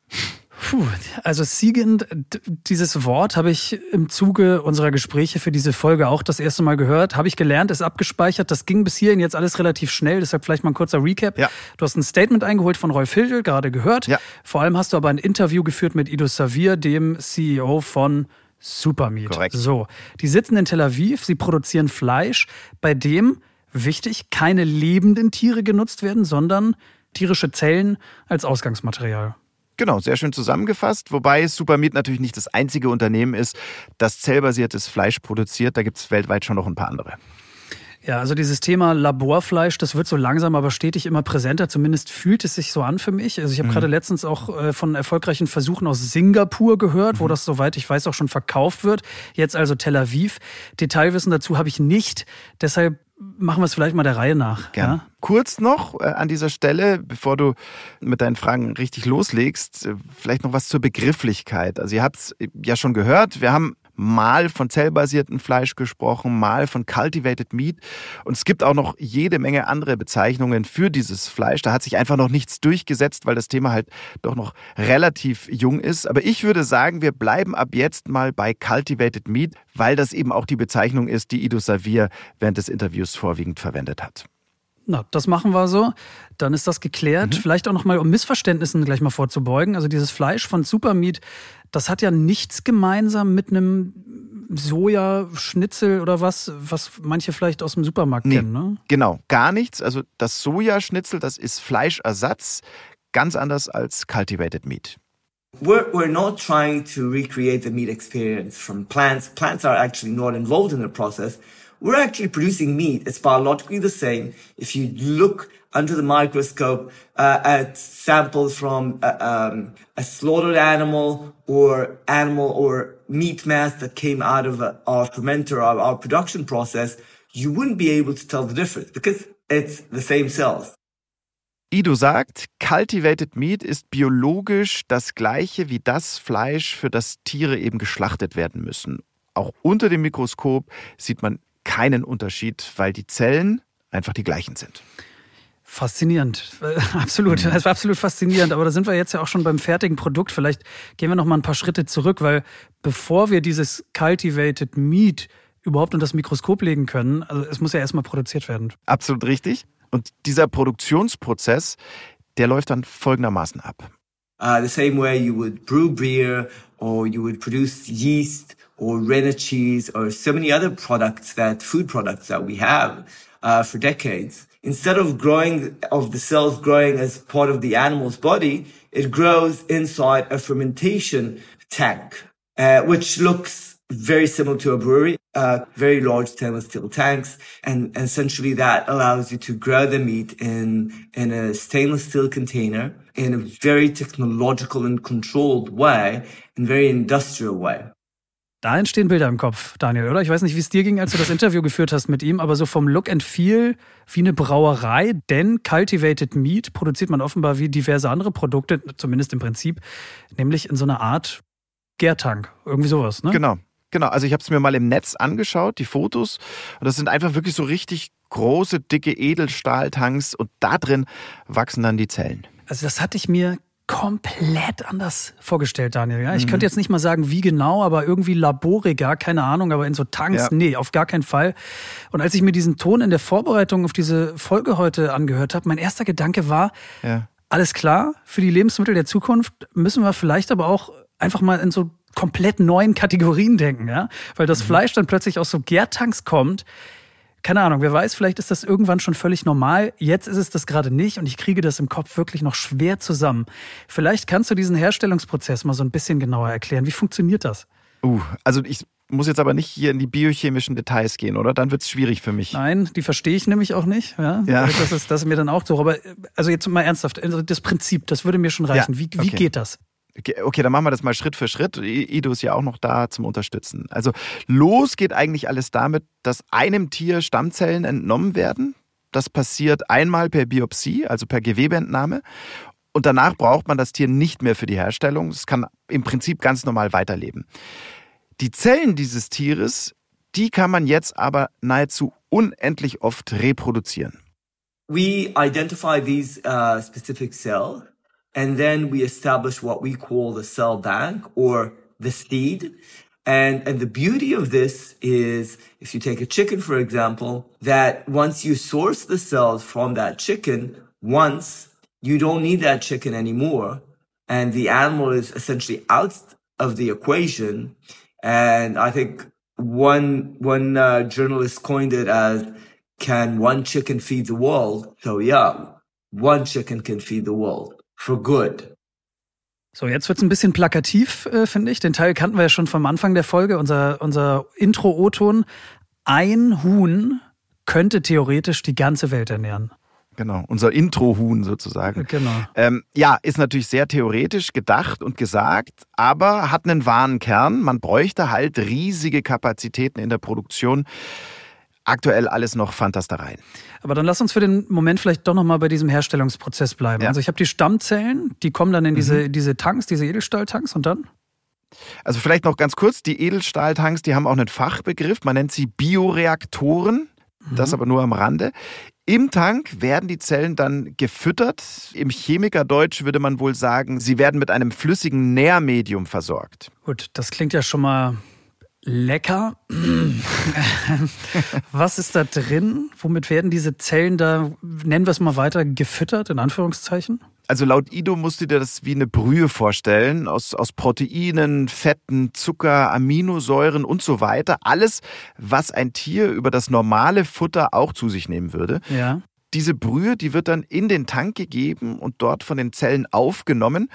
Puh, also siegend, dieses Wort habe ich im Zuge unserer Gespräche für diese Folge auch das erste Mal gehört. Habe ich gelernt, ist abgespeichert. Das ging bis hierhin jetzt alles relativ schnell. Deshalb vielleicht mal ein kurzer Recap. Ja. Du hast ein Statement eingeholt von Rolf Hildel, gerade gehört. Ja. Vor allem hast du aber ein Interview geführt mit Ido Savir, dem CEO von Supermeat. Korrekt. So, die sitzen in Tel Aviv, sie produzieren Fleisch, bei dem, wichtig, keine lebenden Tiere genutzt werden, sondern tierische Zellen als Ausgangsmaterial. Genau, sehr schön zusammengefasst. Wobei Supermeat natürlich nicht das einzige Unternehmen ist, das zellbasiertes Fleisch produziert. Da gibt es weltweit schon noch ein paar andere. Ja, also dieses Thema Laborfleisch, das wird so langsam aber stetig immer präsenter. Zumindest fühlt es sich so an für mich. Also ich habe Mhm. gerade letztens auch äh, von erfolgreichen Versuchen aus Singapur gehört, Mhm. wo das, soweit ich weiß, auch schon verkauft wird. Jetzt also Tel Aviv. Detailwissen dazu habe ich nicht. Deshalb machen wir es vielleicht mal der Reihe nach. Gerne. Ja? Kurz noch äh, an dieser Stelle, bevor du mit deinen Fragen richtig loslegst, äh, vielleicht noch was zur Begrifflichkeit. Also ihr habt es ja schon gehört, wir haben mal von zellbasiertem Fleisch gesprochen, mal von Cultivated Meat. Und es gibt auch noch jede Menge andere Bezeichnungen für dieses Fleisch. Da hat sich einfach noch nichts durchgesetzt, weil das Thema halt doch noch relativ jung ist. Aber ich würde sagen, wir bleiben ab jetzt mal bei Cultivated Meat, weil das eben auch die Bezeichnung ist, die Ido Savir während des Interviews vorwiegend verwendet hat. Na, das machen wir so. Dann ist das geklärt. Vielleicht auch nochmal, um Missverständnissen gleich mal vorzubeugen. Also dieses Fleisch von Supermeat, das hat ja nichts gemeinsam mit einem Sojaschnitzel oder was, was manche vielleicht aus dem Supermarkt Nee. kennen. Ne? Genau, gar nichts. Also das Sojaschnitzel, das ist Fleischersatz, ganz anders als Cultivated Meat. We're, we're not trying to recreate the meat experience from plants. Plants are actually not involved in the process. We're actually producing meat. It's biologically the same. If you look under the microscope uh, at samples from uh, um, a slaughtered animal or animal or meat mass that came out of uh, our fermenter, our, our production process, you wouldn't be able to tell the difference because it's the same cells. Ido sagt, Cultivated Meat ist biologisch das gleiche wie das Fleisch, für das Tiere eben geschlachtet werden müssen. Auch unter dem Mikroskop sieht man keinen Unterschied, weil die Zellen einfach die gleichen sind. Faszinierend, [laughs] absolut. Es war absolut faszinierend. Aber da sind wir jetzt ja auch schon beim fertigen Produkt. Vielleicht gehen wir noch mal ein paar Schritte zurück, weil bevor wir dieses Cultivated Meat überhaupt unter das Mikroskop legen können, also es muss ja erstmal produziert werden. Absolut richtig. Und dieser Produktionsprozess, der läuft dann folgendermaßen ab. Uh, the same way you would brew beer or you would produce yeast or rennet cheese or so many other products that food products that we have uh, for decades. Instead of growing of the cells growing as part of the animal's body, it grows inside a fermentation tank, uh, which looks very similar to a brewery, uh, very large stainless steel tanks. And, and essentially that allows you to grow the meat in, in a stainless steel container in a very technological and controlled way, in very industrial way. Da entstehen Bilder im Kopf, Daniel, oder? Ich weiß nicht, wie es dir ging, als du das Interview geführt hast mit ihm, aber so vom Look and Feel wie eine Brauerei, denn Cultivated Meat produziert man offenbar wie diverse andere Produkte, zumindest im Prinzip, nämlich in so einer Art Gärtank, irgendwie sowas, ne? Genau. Genau, also ich habe es mir mal im Netz angeschaut, die Fotos, und das sind einfach wirklich so richtig große, dicke Edelstahltanks und da drin wachsen dann die Zellen. Also das hatte ich mir komplett anders vorgestellt, Daniel. Ja? Ich mhm. könnte jetzt nicht mal sagen, wie genau, aber irgendwie laboriger, keine Ahnung, aber in so Tanks, ja. nee, auf gar keinen Fall. Und als ich mir diesen Ton in der Vorbereitung auf diese Folge heute angehört habe, mein erster Gedanke war, ja. alles klar, für die Lebensmittel der Zukunft müssen wir vielleicht aber auch einfach mal in so komplett neuen Kategorien denken, ja? Weil das mhm. Fleisch dann plötzlich aus so Gärtanks kommt. Keine Ahnung, wer weiß, vielleicht ist das irgendwann schon völlig normal. Jetzt ist es das gerade nicht und ich kriege das im Kopf wirklich noch schwer zusammen. Vielleicht kannst du diesen Herstellungsprozess mal so ein bisschen genauer erklären. Wie funktioniert das? Uh, also ich muss jetzt aber nicht hier in die biochemischen Details gehen, oder? Dann wird es schwierig für mich. Nein, die verstehe ich nämlich auch nicht. Ja, ja. Das, ist, das ist mir dann auch so. Aber also jetzt mal ernsthaft, also das Prinzip, das würde mir schon reichen. Ja, wie, wie geht das? Okay, dann machen wir das mal Schritt für Schritt. Ido ist ja auch noch da zum Unterstützen. Also los geht eigentlich alles damit, dass einem Tier Stammzellen entnommen werden. Das passiert einmal per Biopsie, also per Gewebeentnahme. Und danach braucht man das Tier nicht mehr für die Herstellung. Es kann im Prinzip ganz normal weiterleben. Die Zellen dieses Tieres, die kann man jetzt aber nahezu unendlich oft reproduzieren. We identify these uh, specific cells And then we establish what we call the cell bank or the seed. And, and the beauty of this is if you take a chicken, for example, that once you source the cells from that chicken, once you don't need that chicken anymore. And the animal is essentially out of the equation. And I think one, one uh, journalist coined it as, can one chicken feed the world? So yeah, one chicken can feed the world. For good. So, jetzt wird's ein bisschen plakativ, äh, finde ich. Den Teil kannten wir ja schon vom Anfang der Folge, unser, unser Intro-O-Ton. Ein Huhn könnte theoretisch die ganze Welt ernähren. Genau, unser Intro-Huhn sozusagen. Genau. Ähm, ja, ist natürlich sehr theoretisch gedacht und gesagt, aber hat einen wahren Kern. Man bräuchte halt riesige Kapazitäten in der Produktion aktuell alles noch Fantastereien. Aber dann lass uns für den Moment vielleicht doch nochmal bei diesem Herstellungsprozess bleiben. Ja. Also ich habe die Stammzellen, die kommen dann in diese, mhm. diese Tanks, diese Edelstahltanks und dann? Also vielleicht noch ganz kurz, die Edelstahltanks, die haben auch einen Fachbegriff, man nennt sie Bioreaktoren, mhm. das aber nur am Rande. Im Tank werden die Zellen dann gefüttert. Im Chemikerdeutsch würde man wohl sagen, sie werden mit einem flüssigen Nährmedium versorgt. Gut, das klingt ja schon mal Lecker. Was ist da drin? Womit werden diese Zellen da, nennen wir es mal weiter, gefüttert, in Anführungszeichen? Also laut Ido musst du dir das wie eine Brühe vorstellen, aus, aus Proteinen, Fetten, Zucker, Aminosäuren und so weiter. Alles, was ein Tier über das normale Futter auch zu sich nehmen würde. Ja. Diese Brühe, die wird dann in den Tank gegeben und dort von den Zellen aufgenommen.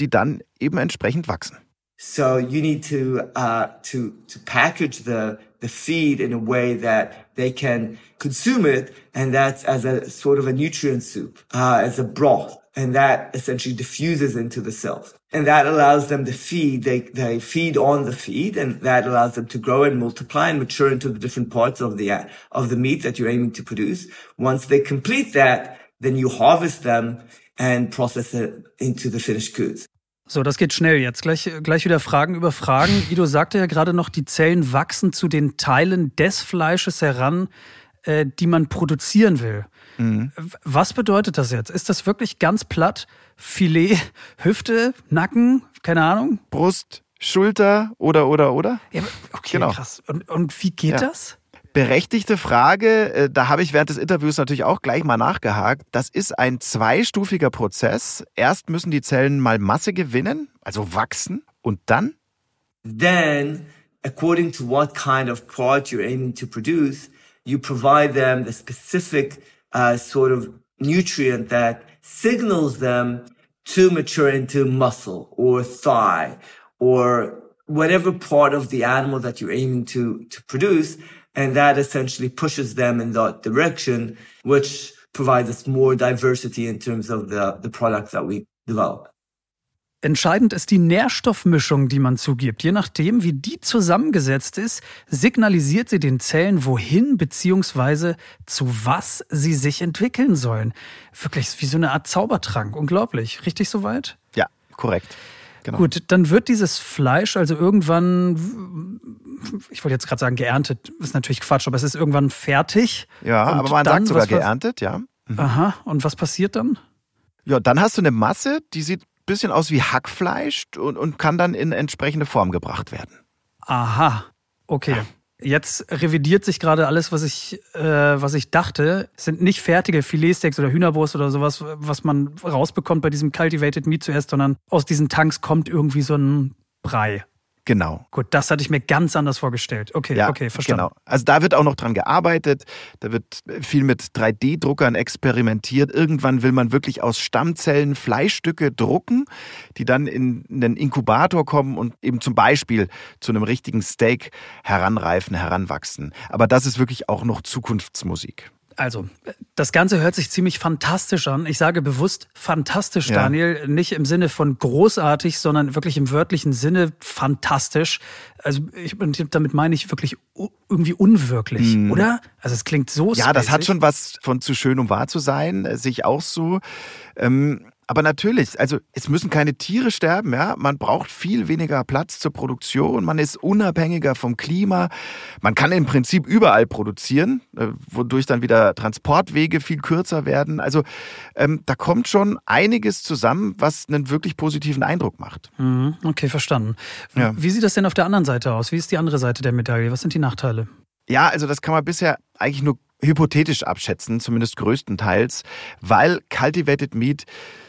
die dann eben entsprechend wachsen. So you need to uh, to to package the the feed in a way that they can consume it, and that's as a sort of a nutrient soup, uh, as a broth, and that essentially diffuses into the cells. And that allows them to feed, they, they feed on the feed, and that allows them to grow and multiply and mature into the different parts of the, of the meat that you're aiming to produce. Once they complete that, then you harvest them and process it into the finished goods. So, das geht schnell jetzt. Gleich, gleich wieder Fragen über Fragen. Ido sagte ja gerade noch, die Zellen wachsen zu den Teilen des Fleisches heran, äh, die man produzieren will. Mhm. Was bedeutet das jetzt? Ist das wirklich ganz platt? Filet, [laughs] Hüfte, Nacken, keine Ahnung? Brust, Schulter oder, oder, oder? Ja, okay, genau. krass. Und, und wie geht ja. das? Berechtigte Frage, äh, da habe ich während des Interviews natürlich auch gleich mal nachgehakt. Das ist ein zweistufiger Prozess. Erst müssen die Zellen mal Masse gewinnen, also wachsen, und dann? Then, according to what kind of product you're aiming to produce, you provide them the specific uh, sort of nutrient that signals them to mature into muscle or thigh or whatever part of the animal that you're aiming to, to produce. And that essentially pushes them in that direction, which provides us more diversity in terms of the, the products that we develop. Entscheidend ist die Nährstoffmischung, die man zugibt. Je nachdem, wie die zusammengesetzt ist, signalisiert sie den Zellen, wohin bzw. zu was sie sich entwickeln sollen. Wirklich wie so eine Art Zaubertrank. Unglaublich. Richtig soweit? Ja, korrekt. Genau. Gut, dann wird dieses Fleisch also irgendwann, ich wollte jetzt gerade sagen geerntet, ist natürlich Quatsch, aber es ist irgendwann fertig. Ja, aber man sagt sogar geerntet, ja. Mhm. Aha, und was passiert dann? Ja, dann hast du eine Masse, die sieht bisschen aus wie Hackfleisch und, und kann dann in entsprechende Form gebracht werden. Aha, okay. Ja. Jetzt revidiert sich gerade alles, was ich, äh, was ich dachte. Es sind nicht fertige Filetsteaks oder Hühnerbrust oder sowas, was man rausbekommt bei diesem Cultivated Meat zuerst, sondern aus diesen Tanks kommt irgendwie so ein Brei. Genau. Gut, das hatte ich mir ganz anders vorgestellt. Okay, ja, okay, verstanden. Genau. Also da wird auch noch dran gearbeitet. Da wird viel mit 3D-Druckern experimentiert. Irgendwann will man wirklich aus Stammzellen Fleischstücke drucken, die dann in einen Inkubator kommen und eben zum Beispiel zu einem richtigen Steak heranreifen, heranwachsen. Aber das ist wirklich auch noch Zukunftsmusik. Also, das Ganze hört sich ziemlich fantastisch an. Ich sage bewusst fantastisch, ja. Daniel. Nicht im Sinne von großartig, sondern wirklich im wörtlichen Sinne fantastisch. Also, ich, damit meine ich wirklich irgendwie unwirklich, mhm. oder? Also, es klingt so Ja, das hat schon was von zu schön, um wahr zu sein, äh, sich auch so. Ähm aber natürlich, also es müssen keine Tiere sterben, ja. Man braucht viel weniger Platz zur Produktion, man ist unabhängiger vom Klima. Man kann im Prinzip überall produzieren, äh, wodurch dann wieder Transportwege viel kürzer werden. Also ähm, da kommt schon einiges zusammen, was einen wirklich positiven Eindruck macht. Mhm, okay, verstanden. Ja. Wie sieht das denn auf der anderen Seite aus? Wie ist die andere Seite der Medaille? Was sind die Nachteile? Ja, also das kann man bisher eigentlich nur hypothetisch abschätzen, zumindest größtenteils, weil Cultivated Meat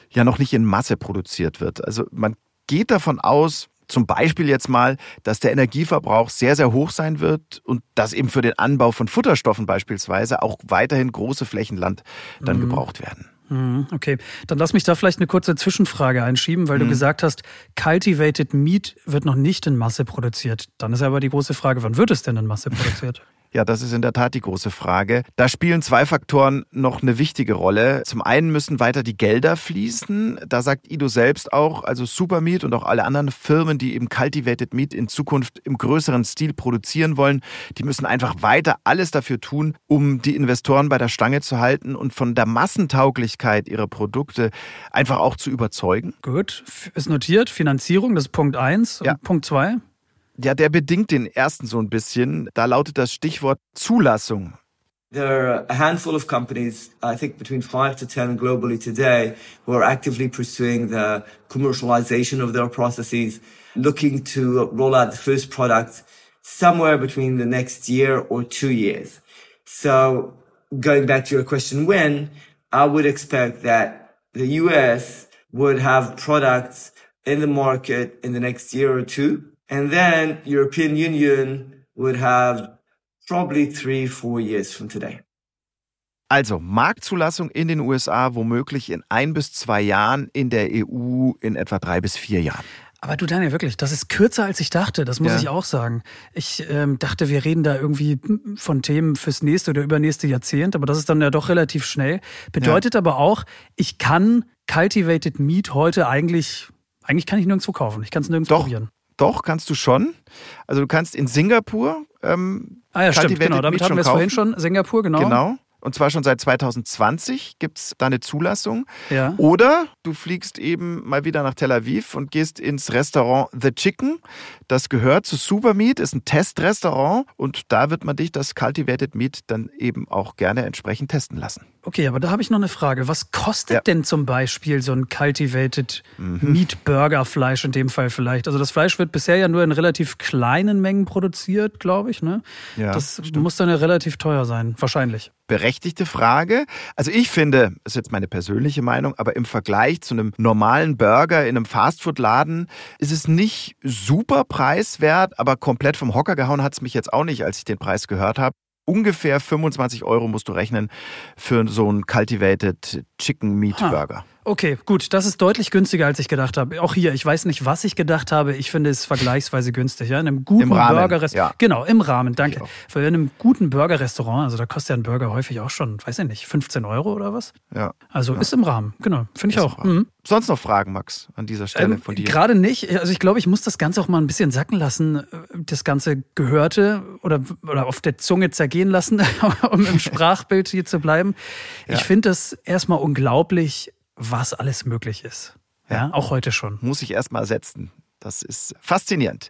ja noch nicht in Masse produziert wird. Also man geht davon aus, zum Beispiel jetzt mal, dass der Energieverbrauch sehr, sehr hoch sein wird und dass eben für den Anbau von Futterstoffen beispielsweise auch weiterhin große Flächen Land dann mhm. gebraucht werden. Mhm, okay, dann lass mich da vielleicht eine kurze Zwischenfrage einschieben, weil mhm. du gesagt hast, Cultivated Meat wird noch nicht in Masse produziert. Dann ist aber die große Frage, wann wird es denn in Masse produziert? [laughs] Ja, das ist in der Tat die große Frage. Da spielen zwei Faktoren noch eine wichtige Rolle. Zum einen müssen weiter die Gelder fließen. Da sagt Ido selbst auch, also Supermeat und auch alle anderen Firmen, die eben Cultivated Meat in Zukunft im größeren Stil produzieren wollen, die müssen einfach weiter alles dafür tun, um die Investoren bei der Stange zu halten und von der Massentauglichkeit ihrer Produkte einfach auch zu überzeugen. Gut, ist notiert. Finanzierung, das ist Punkt eins. Ja. Und Punkt zwei? Ja, der bedingt den ersten so ein bisschen. Da lautet das Stichwort Zulassung. There are a handful of companies, I think between five to ten globally today, who are actively pursuing the commercialization of their processes, looking to roll out the first product somewhere between the next year or two years. So going back to your question, when I would expect that the US would have products in the market in the next year or two And then European Union would have probably three, four years from today. Also Marktzulassung in den USA womöglich in ein bis zwei Jahren, in der EU in etwa drei bis vier Jahren. Aber du Daniel, wirklich, das ist kürzer als ich dachte, das muss ja. ich auch sagen. Ich ähm, dachte, wir reden da irgendwie von Themen fürs nächste oder übernächste Jahrzehnt, aber das ist dann ja doch relativ schnell. Bedeutet ja. aber auch, ich kann Cultivated Meat heute eigentlich, eigentlich kann ich nirgendwo kaufen. Ich kann es nirgendwo doch, probieren. Doch, kannst du schon. Also du kannst in Singapur ähm, Ah ja, stimmt, genau, damit hatten wir es vorhin schon. Singapur, genau. Genau. Und zwar schon seit 2020 gibt es da eine Zulassung. Ja. Oder du fliegst eben mal wieder nach Tel Aviv und gehst ins Restaurant The Chicken. Das gehört zu Supermeat, ist ein Testrestaurant und da wird man dich das Cultivated Meat dann eben auch gerne entsprechend testen lassen. Okay, aber da habe ich noch eine Frage. Was kostet ja. denn zum Beispiel so ein Cultivated mhm. Meat Burger Fleisch in dem Fall vielleicht? Also das Fleisch wird bisher ja nur in relativ kleinen Mengen produziert, glaube ich. Ne? Ja, das stimmt. muss dann ja relativ teuer sein, wahrscheinlich berechtigte Frage. Also ich finde, das ist jetzt meine persönliche Meinung, aber im Vergleich zu einem normalen Burger in einem Fastfood-Laden ist es nicht super preiswert, aber komplett vom Hocker gehauen hat es mich jetzt auch nicht, als ich den Preis gehört habe ungefähr 25 Euro musst du rechnen für so einen Cultivated Chicken Meat Burger. Okay, gut, das ist deutlich günstiger, als ich gedacht habe. Auch hier, ich weiß nicht, was ich gedacht habe. Ich finde es vergleichsweise günstig. Ja? In einem guten Burgerrestaurant. Ja. Genau, im Rahmen, danke. Für einem guten Burgerrestaurant, also da kostet ja ein Burger häufig auch schon, weiß ich nicht, 15 Euro oder was? Ja. Also ja. ist im Rahmen, genau. Finde ich auch. Mhm. Sonst noch Fragen, Max, an dieser Stelle ähm, von dir? Gerade nicht. Also ich glaube, ich muss das Ganze auch mal ein bisschen sacken lassen, das Ganze Gehörte oder, oder auf der Zunge zergehen lassen, [laughs] um im Sprachbild hier zu bleiben. Ja. Ich finde das erstmal unglaublich was alles möglich ist. Ja, auch heute schon. Muss ich erst mal setzen. Das ist faszinierend.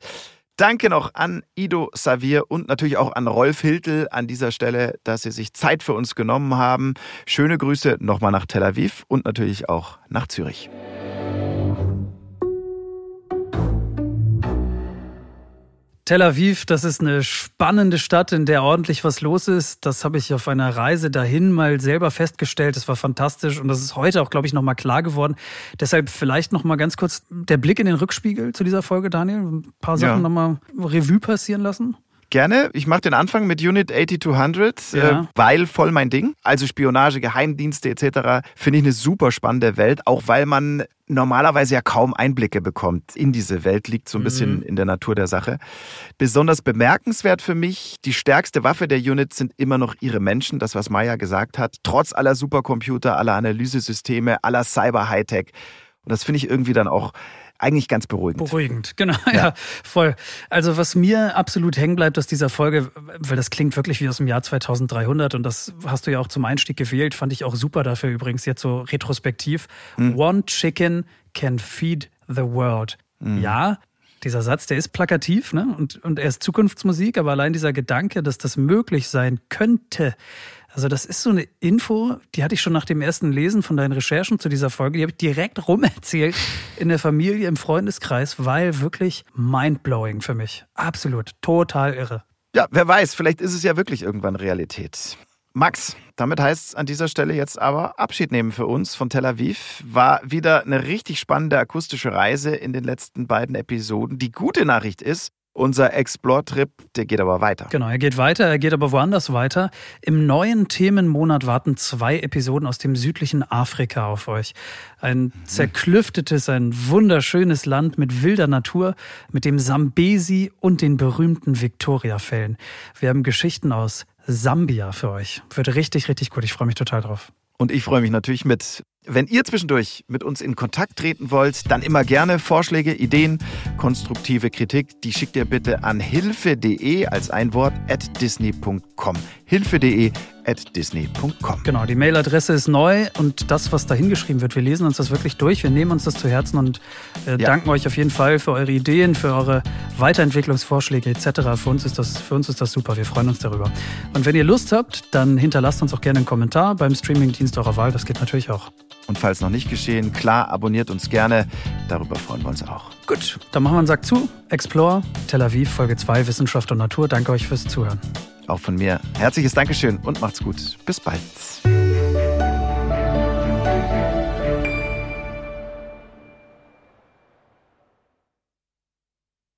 Danke noch an Ido Savir und natürlich auch an Rolf Hiltel an dieser Stelle, dass Sie sich Zeit für uns genommen haben. Schöne Grüße nochmal nach Tel Aviv und natürlich auch nach Zürich. Tel Aviv, das ist eine spannende Stadt, in der ordentlich was los ist. Das habe ich auf einer Reise dahin mal selber festgestellt. Das war fantastisch und das ist heute auch, glaube ich, nochmal klar geworden. Deshalb vielleicht nochmal ganz kurz der Blick in den Rückspiegel zu dieser Folge, Daniel. Ein paar Sachen ja. nochmal Revue passieren lassen. Gerne. Ich mache den Anfang mit Unit 8200, ja. äh, weil voll mein Ding. Also Spionage, Geheimdienste etc. finde ich eine super spannende Welt, auch weil man normalerweise ja kaum Einblicke bekommt in diese Welt, liegt so ein bisschen mhm. in der Natur der Sache. Besonders bemerkenswert für mich, die stärkste Waffe der Units sind immer noch ihre Menschen, das was Maya gesagt hat, trotz aller Supercomputer, aller Analysesysteme, aller Cyber-Hightech. Und das finde ich irgendwie dann auch eigentlich ganz beruhigend. Beruhigend, genau, ja. ja. voll. Also was mir absolut hängen bleibt aus dieser Folge, weil das klingt wirklich wie aus dem Jahr 2300 und das hast du ja auch zum Einstieg gewählt, fand ich auch super dafür übrigens jetzt so retrospektiv. Mhm. One chicken can feed the world. Mhm. Ja, dieser Satz, der ist plakativ ne? und, und er ist Zukunftsmusik, aber allein dieser Gedanke, dass das möglich sein könnte, also das ist so eine Info, die hatte ich schon nach dem ersten Lesen von deinen Recherchen zu dieser Folge, die habe ich direkt [laughs] rumerzählt in der Familie, im Freundeskreis, weil wirklich mindblowing für mich. Absolut, total irre. Ja, wer weiß, vielleicht ist es ja wirklich irgendwann Realität. Max, damit heißt es an dieser Stelle jetzt aber Abschied nehmen für uns von Tel Aviv. War wieder eine richtig spannende akustische Reise in den letzten beiden Episoden. Die gute Nachricht ist, unser Explore-Trip, der geht aber weiter. Genau, er geht weiter, er geht aber woanders weiter. Im neuen Themenmonat warten zwei Episoden aus dem südlichen Afrika auf euch. Ein mhm. zerklüftetes, ein wunderschönes Land mit wilder Natur, mit dem Sambesi und den berühmten Victoria-Fällen. Wir haben Geschichten aus Sambia für euch. Wird richtig, richtig gut. Ich freue mich total drauf. Und ich freue mich natürlich mit. Wenn ihr zwischendurch mit uns in Kontakt treten wollt, dann immer gerne Vorschläge, Ideen, konstruktive Kritik. Die schickt ihr bitte an hilfe.de als ein Wort at disney.com. Hilfe.de disney.com. Genau, die Mailadresse ist neu und das, was da hingeschrieben wird, wir lesen uns das wirklich durch, wir nehmen uns das zu Herzen und äh, ja. danken euch auf jeden Fall für eure Ideen, für eure Weiterentwicklungsvorschläge etc. Für uns, ist das, für uns ist das super, wir freuen uns darüber. Und wenn ihr Lust habt, dann hinterlasst uns auch gerne einen Kommentar beim Streamingdienst eurer Wahl, das geht natürlich auch. Und falls noch nicht geschehen, klar, abonniert uns gerne, darüber freuen wir uns auch. Gut, dann machen wir einen Sack zu. Explore, Tel Aviv, Folge 2, Wissenschaft und Natur. Danke euch fürs Zuhören. Auch von mir herzliches Dankeschön und macht's gut. Bis bald.